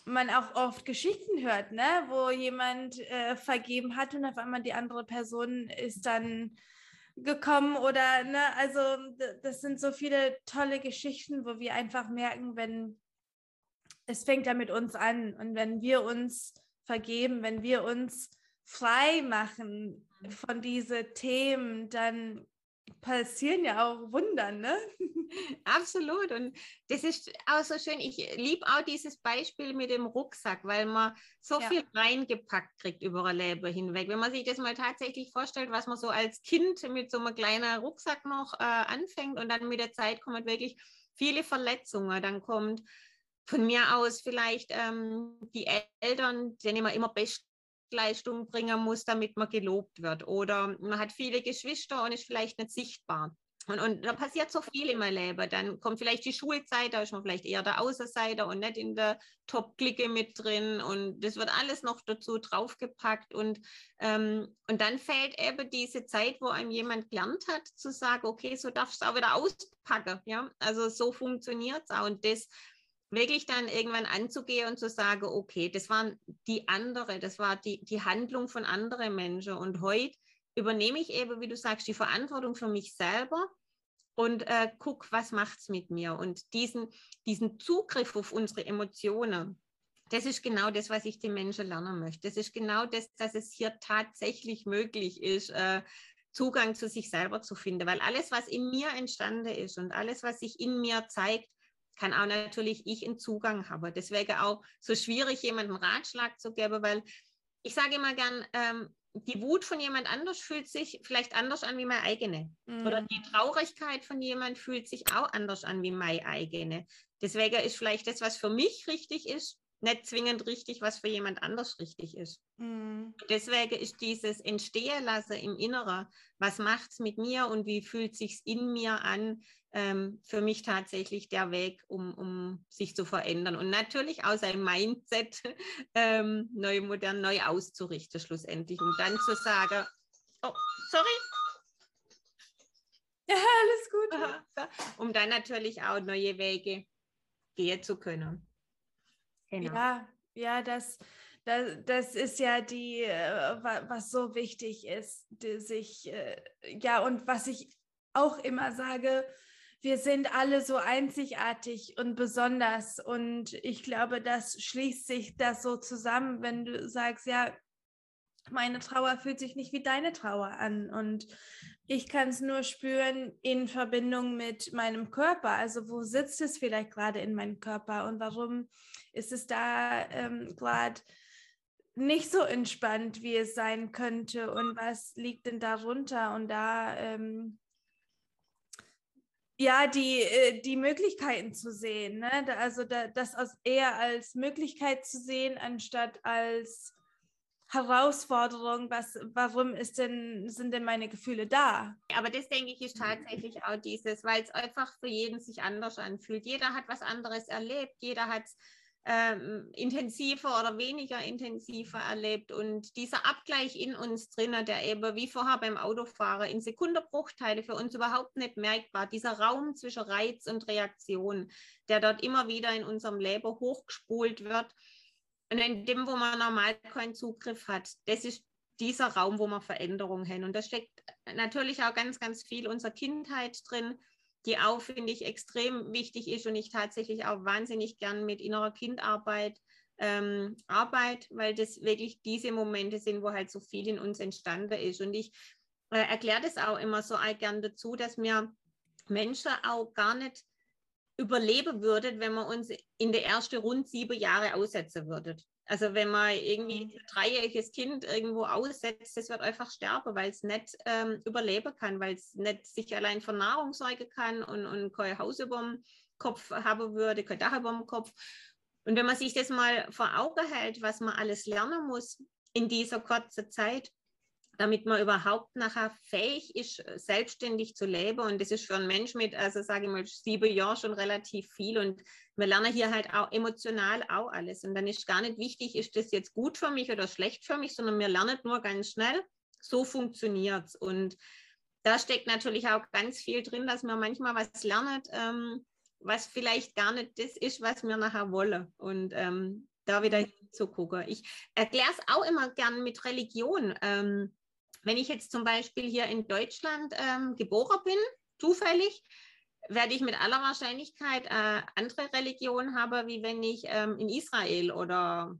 man auch oft Geschichten hört, ne? wo jemand äh, vergeben hat und auf einmal die andere Person ist dann gekommen oder, ne, also das sind so viele tolle Geschichten, wo wir einfach merken, wenn es fängt ja mit uns an und wenn wir uns vergeben, wenn wir uns frei machen von diesen Themen, dann passieren ja auch Wunder, ne? Absolut. Und das ist auch so schön. Ich liebe auch dieses Beispiel mit dem Rucksack, weil man so ja. viel reingepackt kriegt über ein Leben hinweg. Wenn man sich das mal tatsächlich vorstellt, was man so als Kind mit so einem kleinen Rucksack noch äh, anfängt und dann mit der Zeit kommen wirklich viele Verletzungen. Dann kommt von mir aus vielleicht ähm, die Eltern, denen man immer best Leistung bringen muss, damit man gelobt wird. Oder man hat viele Geschwister und ist vielleicht nicht sichtbar. Und, und da passiert so viel in meinem Leben. Dann kommt vielleicht die Schulzeit, da ist man vielleicht eher der Außenseiter und nicht in der Top-Clique mit drin. Und das wird alles noch dazu draufgepackt. Und, ähm, und dann fällt eben diese Zeit, wo einem jemand gelernt hat, zu sagen, okay, so darfst du auch wieder auspacken. Ja? Also so funktioniert es auch. Und das wirklich dann irgendwann anzugehen und zu sagen, okay, das waren die andere, das war die, die Handlung von anderen Menschen. Und heute übernehme ich eben, wie du sagst, die Verantwortung für mich selber und äh, guck, was macht es mit mir. Und diesen, diesen Zugriff auf unsere Emotionen, das ist genau das, was ich den Menschen lernen möchte. Das ist genau das, dass es hier tatsächlich möglich ist, äh, Zugang zu sich selber zu finden, weil alles, was in mir entstanden ist und alles, was sich in mir zeigt, kann auch natürlich ich einen Zugang haben. Deswegen auch so schwierig, jemandem Ratschlag zu geben, weil ich sage immer gern, ähm, die Wut von jemand anders fühlt sich vielleicht anders an wie meine eigene. Mhm. Oder die Traurigkeit von jemand fühlt sich auch anders an wie meine eigene. Deswegen ist vielleicht das, was für mich richtig ist, nicht zwingend richtig, was für jemand anders richtig ist. Mhm. Deswegen ist dieses Entstehen lassen im Inneren, was macht es mit mir und wie fühlt sich in mir an, ähm, für mich tatsächlich der Weg, um, um sich zu verändern und natürlich auch sein Mindset ähm, neu, modern, neu auszurichten schlussendlich, um dann zu sagen, oh, sorry. Ja, alles gut. Um dann natürlich auch neue Wege gehen zu können. Genau. Ja, ja, das, das, das ist ja die, äh, was so wichtig ist, die sich, äh, ja, und was ich auch immer sage, wir sind alle so einzigartig und besonders. Und ich glaube, das schließt sich das so zusammen, wenn du sagst, ja, meine Trauer fühlt sich nicht wie deine Trauer an. Und ich kann es nur spüren in Verbindung mit meinem Körper. Also wo sitzt es vielleicht gerade in meinem Körper und warum ist es da ähm, gerade nicht so entspannt, wie es sein könnte und was liegt denn darunter? Und da ähm, ja, die, äh, die Möglichkeiten zu sehen. Ne? Also das eher als Möglichkeit zu sehen, anstatt als Herausforderung, was, warum ist denn, sind denn meine Gefühle da? Aber das denke ich ist tatsächlich auch dieses, weil es einfach für jeden sich anders anfühlt. Jeder hat was anderes erlebt, jeder hat es ähm, intensiver oder weniger intensiver erlebt. Und dieser Abgleich in uns drinnen, der eben wie vorher beim Autofahren in Sekundenbruchteile für uns überhaupt nicht merkbar, dieser Raum zwischen Reiz und Reaktion, der dort immer wieder in unserem Leben hochgespult wird, Und in dem, wo man normal keinen Zugriff hat, das ist dieser Raum, wo man Veränderungen haben. Und da steckt natürlich auch ganz, ganz viel unserer Kindheit drin, die auch, finde ich, extrem wichtig ist und ich tatsächlich auch wahnsinnig gern mit innerer Kindarbeit ähm, arbeite, weil das wirklich diese Momente sind, wo halt so viel in uns entstanden ist. Und ich äh, erkläre das auch immer so gern dazu, dass mir Menschen auch gar nicht überleben würden, wenn man uns in der ersten rund sieben Jahre aussetzen würde. Also wenn man irgendwie mhm. ein dreijähriges Kind irgendwo aussetzt, das wird einfach sterben, weil es nicht ähm, überleben kann, weil es nicht sich allein von Nahrung sorgen kann und, und kein Haus über dem Kopf haben würde, kein Dach über dem Kopf. Und wenn man sich das mal vor Augen hält, was man alles lernen muss in dieser kurzen Zeit, damit man überhaupt nachher fähig ist, selbstständig zu leben. Und das ist für einen Mensch mit, also sage ich mal, sieben Jahren schon relativ viel. Und wir lernen hier halt auch emotional auch alles. Und dann ist gar nicht wichtig, ist das jetzt gut für mich oder schlecht für mich, sondern wir lernen nur ganz schnell, so funktioniert es. Und da steckt natürlich auch ganz viel drin, dass man manchmal was lernt, ähm, was vielleicht gar nicht das ist, was wir nachher wollen. Und ähm, da wieder hinzugucken. Ich erkläre es auch immer gern mit Religion. Ähm, wenn ich jetzt zum Beispiel hier in Deutschland ähm, geboren bin, zufällig, werde ich mit aller Wahrscheinlichkeit äh, andere Religion haben, wie wenn ich ähm, in Israel oder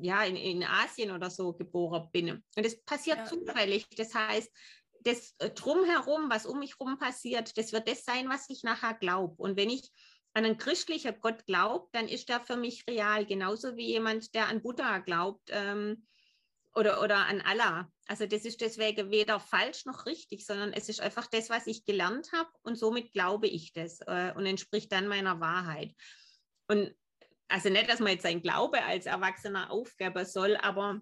ja, in, in Asien oder so geboren bin. Und das passiert ja. zufällig. Das heißt, das äh, drumherum, was um mich herum passiert, das wird das sein, was ich nachher glaube. Und wenn ich an einen christlichen Gott glaube, dann ist der für mich real, genauso wie jemand, der an Buddha glaubt. Ähm, oder, oder an Allah. Also das ist deswegen weder falsch noch richtig, sondern es ist einfach das, was ich gelernt habe und somit glaube ich das äh, und entspricht dann meiner Wahrheit. Und also nicht, dass man jetzt sein Glaube als Erwachsener aufgeben soll, aber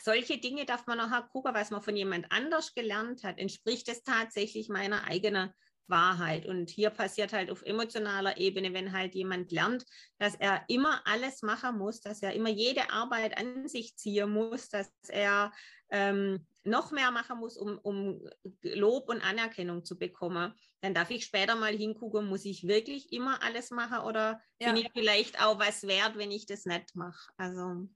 solche Dinge darf man nachher gucken, was man von jemand anders gelernt hat. Entspricht es tatsächlich meiner eigenen Wahrheit. Und hier passiert halt auf emotionaler Ebene, wenn halt jemand lernt, dass er immer alles machen muss, dass er immer jede Arbeit an sich ziehen muss, dass er ähm, noch mehr machen muss, um, um Lob und Anerkennung zu bekommen, dann darf ich später mal hingucken, muss ich wirklich immer alles machen oder ja. bin ich vielleicht auch was wert, wenn ich das nicht mache. Also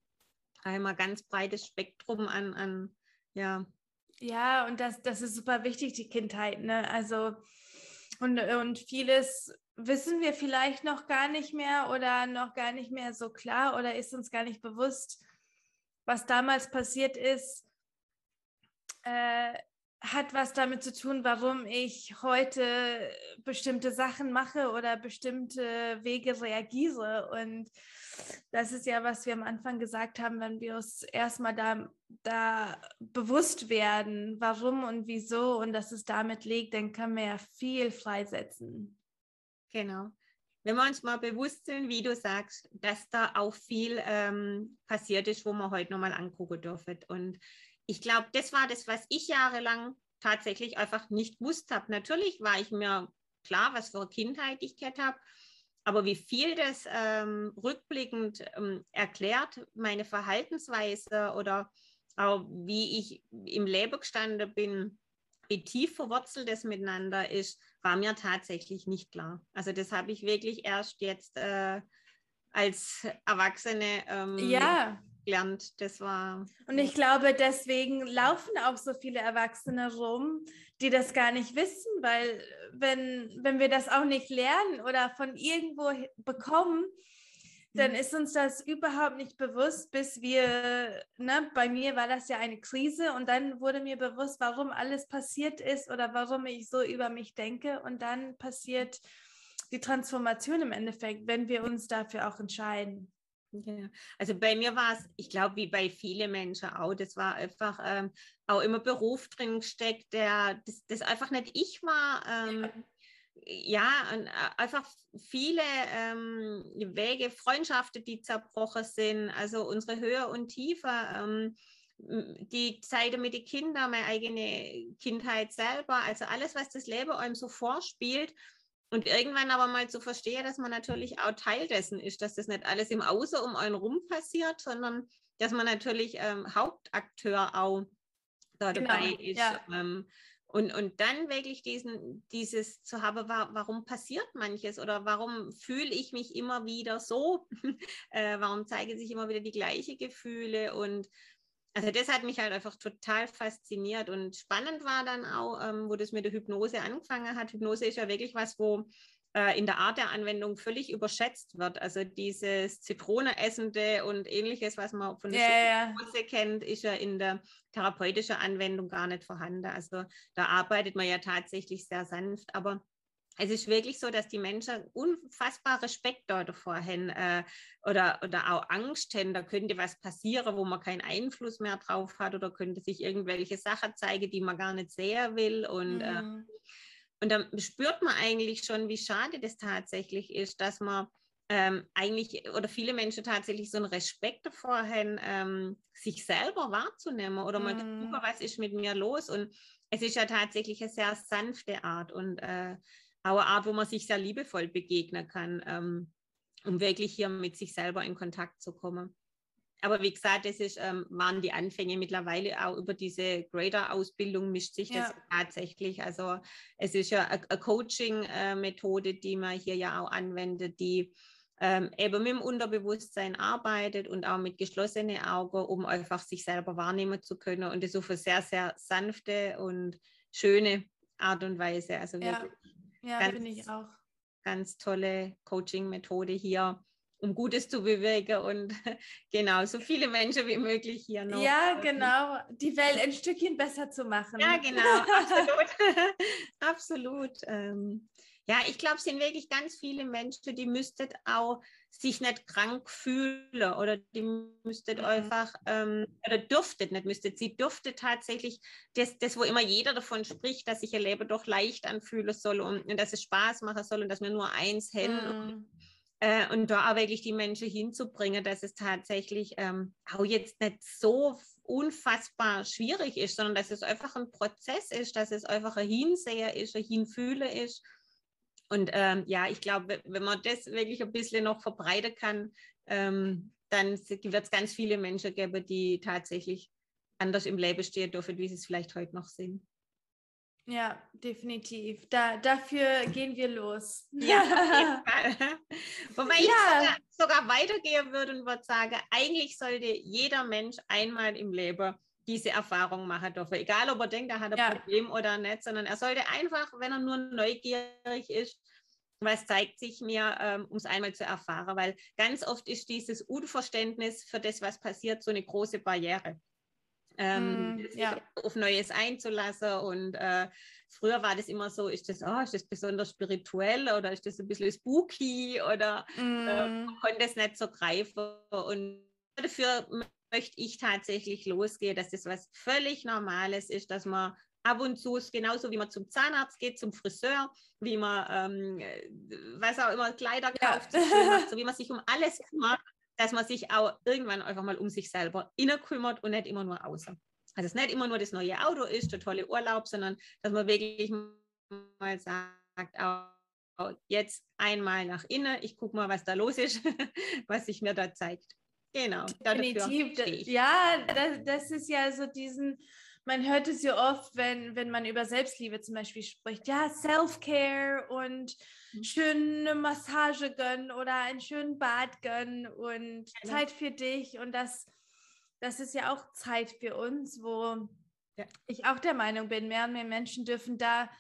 einmal ganz breites Spektrum an, an ja. Ja, und das, das ist super wichtig, die Kindheit. Ne? Also und, und vieles wissen wir vielleicht noch gar nicht mehr oder noch gar nicht mehr so klar oder ist uns gar nicht bewusst, was damals passiert ist, äh, hat was damit zu tun, warum ich heute bestimmte Sachen mache oder bestimmte Wege reagiere. Und das ist ja, was wir am Anfang gesagt haben, wenn wir uns erstmal da, da bewusst werden, warum und wieso und dass es damit liegt, dann können wir ja viel freisetzen. Genau. Wenn wir uns mal bewusst sind, wie du sagst, dass da auch viel ähm, passiert ist, wo wir heute nochmal angucken dürfen. Und ich glaube, das war das, was ich jahrelang tatsächlich einfach nicht gewusst habe. Natürlich war ich mir klar, was für eine Kindheit ich gehabt habe aber wie viel das ähm, rückblickend ähm, erklärt, meine Verhaltensweise oder auch wie ich im Leben gestanden bin, wie tief verwurzelt das miteinander ist, war mir tatsächlich nicht klar. Also das habe ich wirklich erst jetzt äh, als Erwachsene ähm, ja. Gelernt. Das war. Und ich glaube, deswegen laufen auch so viele Erwachsene rum, die das gar nicht wissen, weil wenn, wenn wir das auch nicht lernen oder von irgendwo bekommen, dann mhm. ist uns das überhaupt nicht bewusst, bis wir, ne, bei mir war das ja eine Krise und dann wurde mir bewusst, warum alles passiert ist oder warum ich so über mich denke und dann passiert die Transformation im Endeffekt, wenn wir uns dafür auch entscheiden. Ja, also bei mir war es, ich glaube, wie bei vielen Menschen auch, das war einfach ähm, auch immer Beruf drin gesteckt, der das, das einfach nicht ich war. Ähm, ja. ja, und äh, einfach viele ähm, Wege, Freundschaften, die zerbrochen sind, also unsere Höhe und Tiefe, ähm, die Zeit mit den Kindern, meine eigene Kindheit selber, also alles, was das Leben einem so vorspielt und irgendwann aber mal zu verstehen, dass man natürlich auch Teil dessen ist, dass das nicht alles im Außen um einen rum passiert, sondern dass man natürlich ähm, Hauptakteur auch da genau, dabei ist. Ja. Ähm, Und, und dann wirklich diesen, dieses zu haben, warum passiert manches oder warum fühle ich mich immer wieder so? äh, warum zeigen sich immer wieder die gleichen Gefühle? Und also das hat mich halt einfach total fasziniert und spannend war dann auch, ähm, wo das mit der Hypnose angefangen hat. Hypnose ist ja wirklich was, wo äh, in der Art der Anwendung völlig überschätzt wird. Also dieses Zitroneessende und ähnliches, was man von der yeah, Hypnose kennt, ist ja in der therapeutischen Anwendung gar nicht vorhanden. Also da arbeitet man ja tatsächlich sehr sanft, aber es ist wirklich so, dass die Menschen unfassbar Respekt davor haben äh, oder, oder auch Angst haben, da könnte was passieren, wo man keinen Einfluss mehr drauf hat oder könnte sich irgendwelche Sachen zeigen, die man gar nicht sehen will. Und, äh, mhm. äh, und dann spürt man eigentlich schon, wie schade das tatsächlich ist, dass man ähm, eigentlich oder viele Menschen tatsächlich so einen Respekt davor haben, ähm, sich selber wahrzunehmen oder mal mm. gucken, was ist mit mir los. Und es ist ja tatsächlich eine sehr sanfte Art und äh, eine Art, wo man sich sehr liebevoll begegnen kann, ähm, um wirklich hier mit sich selber in Kontakt zu kommen. Aber wie gesagt, das ist, ähm, waren die Anfänge mittlerweile auch über diese Grader-Ausbildung mischt sich das ja. tatsächlich. Also es ist ja eine Coaching-Methode, die man hier ja auch anwendet, die ähm, eben mit dem Unterbewusstsein arbeitet und auch mit geschlossenen Augen, um einfach sich selber wahrnehmen zu können und das auf eine sehr, sehr sanfte und schöne Art und Weise. Also ja, ja finde ich auch. Ganz tolle Coaching-Methode hier um Gutes zu bewegen und genau, so viele Menschen wie möglich hier noch. Ja, genau, die Welt ein Stückchen besser zu machen. Ja, genau, absolut. absolut. Ähm, ja, ich glaube, es sind wirklich ganz viele Menschen, die müsstet auch sich nicht krank fühlen oder die müsstet mhm. einfach, ähm, oder dürftet nicht, müsstet, sie dürfte tatsächlich das, das, wo immer jeder davon spricht, dass sich ihr Leben doch leicht anfühlen soll und, und dass es Spaß machen soll und dass wir nur eins. Mhm. Äh, und da auch wirklich die Menschen hinzubringen, dass es tatsächlich ähm, auch jetzt nicht so unfassbar schwierig ist, sondern dass es einfach ein Prozess ist, dass es einfach ein Hinsehen ist, ein Hinfühlen ist. Und ähm, ja, ich glaube, wenn man das wirklich ein bisschen noch verbreiten kann, ähm, dann wird es ganz viele Menschen geben, die tatsächlich anders im Leben stehen dürfen, wie sie es vielleicht heute noch sind. Ja, definitiv. Da, dafür gehen wir los. Ja, auf jeden Fall. Wobei ja. ich sogar, sogar weitergehen würde und würde sagen, eigentlich sollte jeder Mensch einmal im Leben diese Erfahrung machen dürfen. Egal, ob er denkt, er hat ein ja. Problem oder nicht, sondern er sollte einfach, wenn er nur neugierig ist, was zeigt sich mir, ähm, um es einmal zu erfahren, weil ganz oft ist dieses Unverständnis für das, was passiert, so eine große Barriere ähm, mm, ja. auf Neues einzulassen. Und äh, früher war das immer so, ist das, oh, ist das besonders spirituell oder ist das ein bisschen spooky oder mm. äh, man konnte es nicht so greifen. Und dafür möchte ich tatsächlich losgehen, dass das was völlig Normales ist, dass man ab und zu ist genauso wie man zum Zahnarzt geht, zum Friseur, wie man ähm, was auch immer Kleider kauft, ja. so wie man sich um alles kümmert, dass man sich auch irgendwann einfach mal um sich selber innen kümmert und nicht immer nur außen. Also es nicht immer nur das neue Auto ist, der tolle Urlaub, sondern dass man wirklich mal sagt, auch jetzt einmal nach innen, ich gucke mal, was da los ist, was sich mir da zeigt. Genau. Definitiv. Ja, das, das ist ja so diesen man hört es ja oft, wenn, wenn man über Selbstliebe zum Beispiel spricht. Ja, Self-Care und mhm. schöne Massage gönnen oder einen schönen Bad gönnen und ja. Zeit für dich. Und das, das ist ja auch Zeit für uns, wo ja. ich auch der Meinung bin, mehr und mehr Menschen dürfen da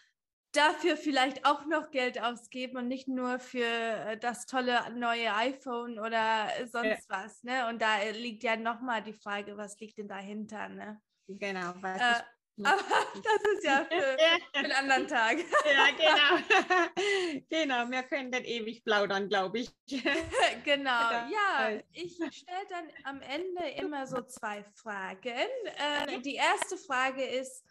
dafür vielleicht auch noch Geld ausgeben und nicht nur für äh, das tolle neue iPhone oder sonst ja. was. Ne? Und da liegt ja nochmal die Frage, was liegt denn dahinter? Ne? Genau. Was äh, aber das ist ja für, für einen anderen Tag. Ja, genau. genau, wir können dann ewig plaudern, glaube ich. genau, ja. Ich stelle dann am Ende immer so zwei Fragen. Äh, die erste Frage ist,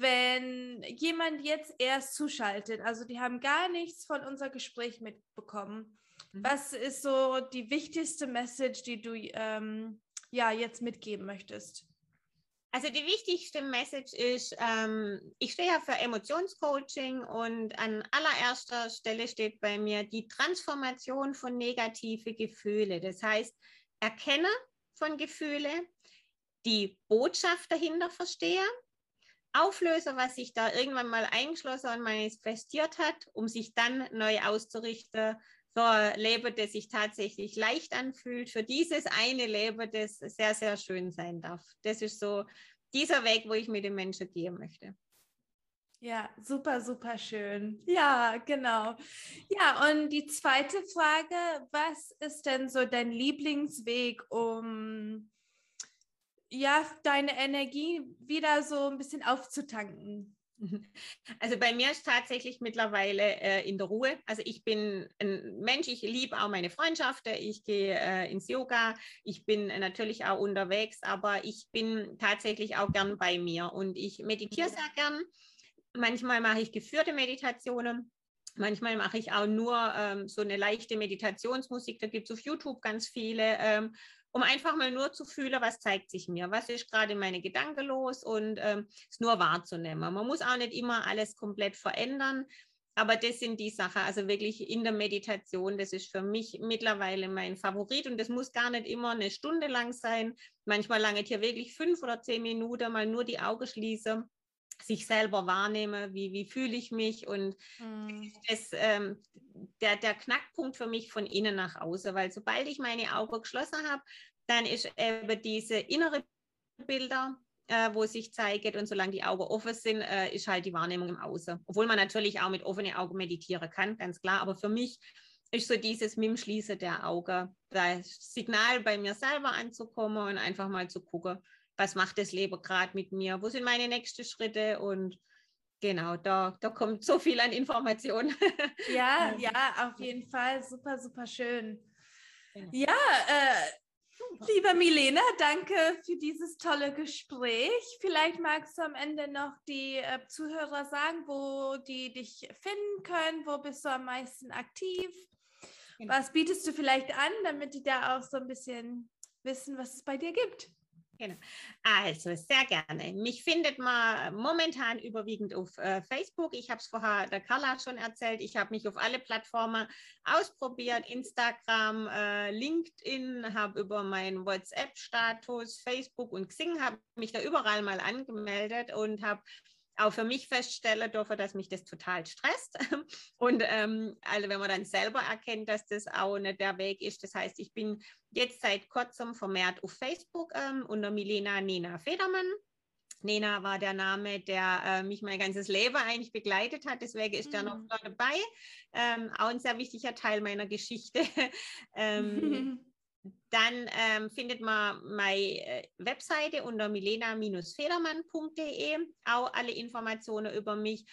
wenn jemand jetzt erst zuschaltet, also die haben gar nichts von unser Gespräch mitbekommen, mhm. was ist so die wichtigste Message, die du ähm, ja jetzt mitgeben möchtest? Also die wichtigste Message ist, ähm, ich stehe ja für Emotionscoaching und an allererster Stelle steht bei mir die Transformation von negative Gefühle. Das heißt, erkenne von Gefühle, die Botschaft dahinter verstehe auflöse, was sich da irgendwann mal eingeschlossen und manifestiert hat, um sich dann neu auszurichten für ein Leben, das sich tatsächlich leicht anfühlt, für dieses eine Leben, das sehr, sehr schön sein darf. Das ist so dieser Weg, wo ich mit den Menschen gehen möchte. Ja, super, super schön. Ja, genau. Ja, und die zweite Frage, was ist denn so dein Lieblingsweg, um ja, deine Energie wieder so ein bisschen aufzutanken? Also bei mir ist tatsächlich mittlerweile äh, in der Ruhe. Also ich bin ein Mensch, ich liebe auch meine Freundschaften, ich gehe äh, ins Yoga, ich bin natürlich auch unterwegs, aber ich bin tatsächlich auch gern bei mir und ich meditiere sehr gern. Manchmal mache ich geführte Meditationen. Manchmal mache ich auch nur ähm, so eine leichte Meditationsmusik. Da gibt es auf YouTube ganz viele. Ähm, um einfach mal nur zu fühlen, was zeigt sich mir, was ist gerade meine Gedanken los und ähm, es nur wahrzunehmen. Man muss auch nicht immer alles komplett verändern, aber das sind die Sachen, also wirklich in der Meditation, das ist für mich mittlerweile mein Favorit und das muss gar nicht immer eine Stunde lang sein. Manchmal lange hier wirklich fünf oder zehn Minuten mal nur die Augen schließen sich selber wahrnehme, wie, wie fühle ich mich und mm. das ähm, der, der Knackpunkt für mich von innen nach außen, weil sobald ich meine Augen geschlossen habe, dann ist eben diese innere Bilder, äh, wo sich zeigt und solange die Augen offen sind, äh, ist halt die Wahrnehmung im Außen. Obwohl man natürlich auch mit offenen Augen meditieren kann, ganz klar, aber für mich ist so dieses mit dem Schließen der Augen, das Signal bei mir selber anzukommen und einfach mal zu gucken, was macht das Leben gerade mit mir, wo sind meine nächsten Schritte und genau, da, da kommt so viel an Informationen. Ja, ja, auf jeden Fall, super, super schön. Genau. Ja, äh, Lieber Milena, danke für dieses tolle Gespräch. Vielleicht magst du am Ende noch die äh, Zuhörer sagen, wo die dich finden können, wo bist du am meisten aktiv? Genau. Was bietest du vielleicht an, damit die da auch so ein bisschen wissen, was es bei dir gibt? Genau. Also sehr gerne. Mich findet man momentan überwiegend auf äh, Facebook. Ich habe es vorher der Carla schon erzählt. Ich habe mich auf alle Plattformen ausprobiert. Instagram, äh, LinkedIn, habe über meinen WhatsApp-Status, Facebook und Xing, habe mich da überall mal angemeldet und habe auch für mich feststellen dürfen, dass mich das total stresst. Und ähm, also wenn man dann selber erkennt, dass das auch nicht der Weg ist. Das heißt, ich bin jetzt seit kurzem vermehrt auf Facebook ähm, unter Milena Nena Federmann. Nena war der Name, der äh, mich mein ganzes Leben eigentlich begleitet hat. Deswegen ist mhm. er noch dabei. Ähm, auch ein sehr wichtiger Teil meiner Geschichte. ähm, Dann ähm, findet man meine äh, Webseite unter milena-federmann.de, auch alle Informationen über mich.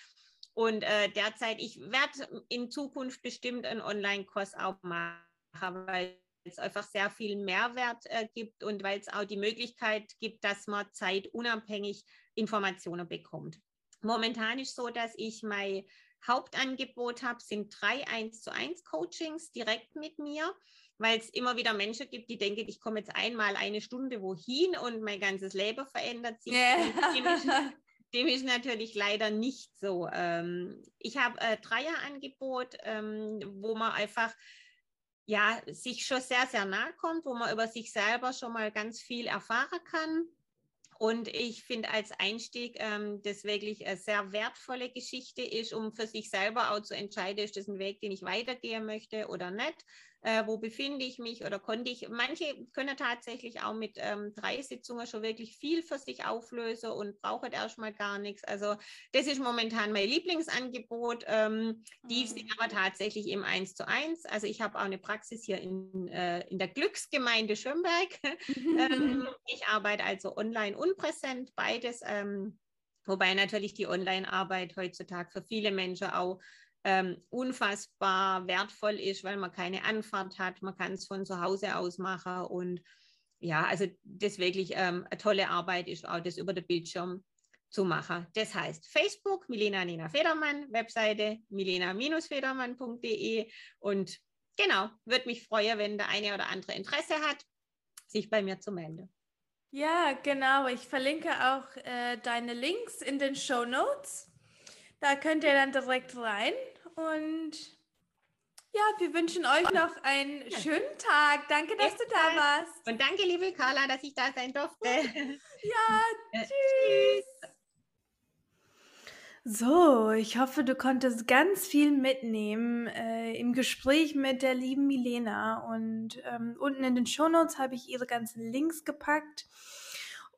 Und äh, derzeit, ich werde in Zukunft bestimmt einen Online-Kurs auch machen, weil es einfach sehr viel Mehrwert äh, gibt und weil es auch die Möglichkeit gibt, dass man zeitunabhängig Informationen bekommt. Momentan ist so, dass ich mein Hauptangebot habe, sind drei 1 zu 1 Coachings direkt mit mir weil es immer wieder Menschen gibt, die denken, ich komme jetzt einmal eine Stunde wohin und mein ganzes Leben verändert sich. Yeah. Dem, ist, dem, ist, natürlich leider nicht so. Ähm, ich habe ein Dreierangebot, ähm, wo man einfach ja, sich schon sehr, sehr nahe kommt, wo man über sich selber schon mal ganz viel erfahren kann. Und ich finde als Einstieg ähm, das wirklich eine sehr wertvolle Geschichte ist, um für sich selber auch zu entscheiden, ist das ein Weg, den ich weitergehen möchte oder nicht äh, wo befinde ich mich oder konnte ich, manche können tatsächlich auch mit ähm, drei Sitzungen schon wirklich viel für sich auflösen und brauchen erstmal gar nichts. Also das ist momentan mein Lieblingsangebot. Ähm, die mhm. sind aber tatsächlich im 1 zu 1. Also ich habe auch eine Praxis hier in, äh, in der Glücksgemeinde Schönberg. ähm, ich arbeite also online und präsent, beides. Ähm, Wobei natürlich die Online-Arbeit heutzutage für viele Menschen auch ähm, unfassbar wertvoll ist, weil man keine Anfahrt hat. Man kann es von zu Hause aus machen und ja, also das wirklich ähm, eine tolle Arbeit ist auch das über den Bildschirm zu machen. Das heißt Facebook, Milena Nina Federmann, Webseite milena-federmann.de und genau, würde mich freuen, wenn der eine oder andere Interesse hat, sich bei mir zu melden. Ja, genau. Ich verlinke auch äh, deine Links in den Show Notes. Da könnt ihr dann direkt rein und ja, wir wünschen euch noch einen schönen Tag. Danke, dass du da warst. Und danke, liebe Carla, dass ich da sein durfte. Ja, tschüss. So, ich hoffe, du konntest ganz viel mitnehmen äh, im Gespräch mit der lieben Milena. Und ähm, unten in den Shownotes habe ich ihre ganzen Links gepackt.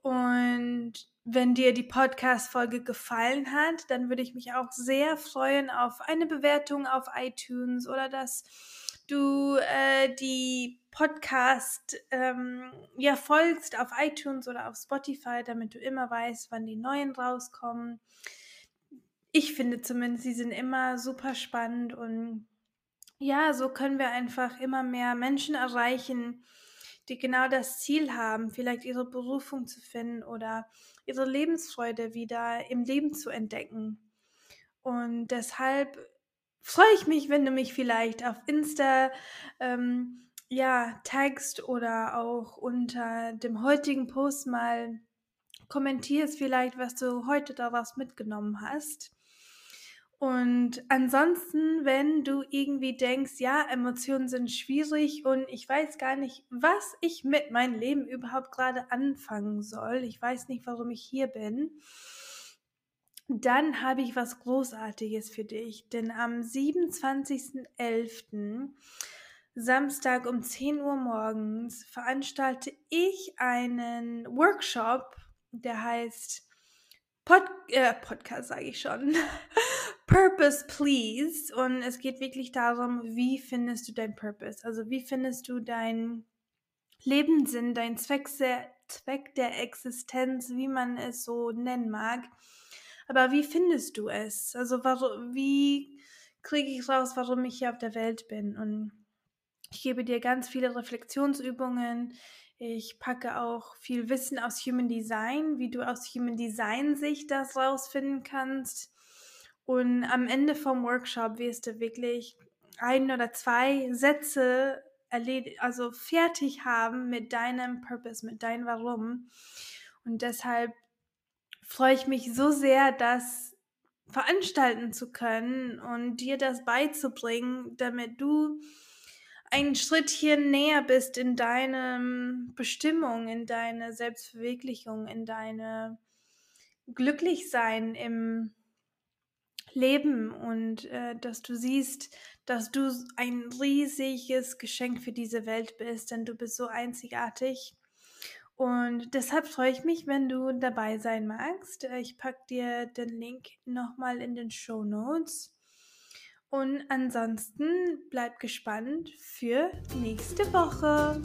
Und wenn dir die Podcast-Folge gefallen hat, dann würde ich mich auch sehr freuen auf eine Bewertung auf iTunes oder dass du äh, die Podcast ähm, ja folgst auf iTunes oder auf Spotify, damit du immer weißt, wann die neuen rauskommen. Ich finde zumindest, sie sind immer super spannend und ja, so können wir einfach immer mehr Menschen erreichen, die genau das Ziel haben, vielleicht ihre Berufung zu finden oder ihre Lebensfreude wieder im Leben zu entdecken. Und deshalb freue ich mich, wenn du mich vielleicht auf Insta ähm, ja, tagst oder auch unter dem heutigen Post mal kommentierst, vielleicht, was du heute daraus mitgenommen hast. Und ansonsten, wenn du irgendwie denkst, ja, Emotionen sind schwierig und ich weiß gar nicht, was ich mit meinem Leben überhaupt gerade anfangen soll, ich weiß nicht, warum ich hier bin, dann habe ich was Großartiges für dich. Denn am 27.11. Samstag um 10 Uhr morgens veranstalte ich einen Workshop, der heißt Pod äh, Podcast, sage ich schon. Purpose Please. Und es geht wirklich darum, wie findest du dein Purpose? Also wie findest du deinen Lebenssinn, dein Zweck, Zweck der Existenz, wie man es so nennen mag. Aber wie findest du es? Also wie kriege ich raus, warum ich hier auf der Welt bin? Und ich gebe dir ganz viele Reflexionsübungen. Ich packe auch viel Wissen aus Human Design, wie du aus Human Design Sicht das rausfinden kannst. Und am Ende vom Workshop wirst du wirklich ein oder zwei Sätze also fertig haben mit deinem Purpose, mit deinem Warum. Und deshalb freue ich mich so sehr, das veranstalten zu können und dir das beizubringen, damit du einen Schrittchen näher bist in deine Bestimmung, in deine Selbstverwirklichung, in deine Glücklichsein im Leben und äh, dass du siehst, dass du ein riesiges Geschenk für diese Welt bist, denn du bist so einzigartig. Und deshalb freue ich mich, wenn du dabei sein magst. Äh, ich packe dir den Link nochmal in den Show Notes. Und ansonsten bleib gespannt für nächste Woche.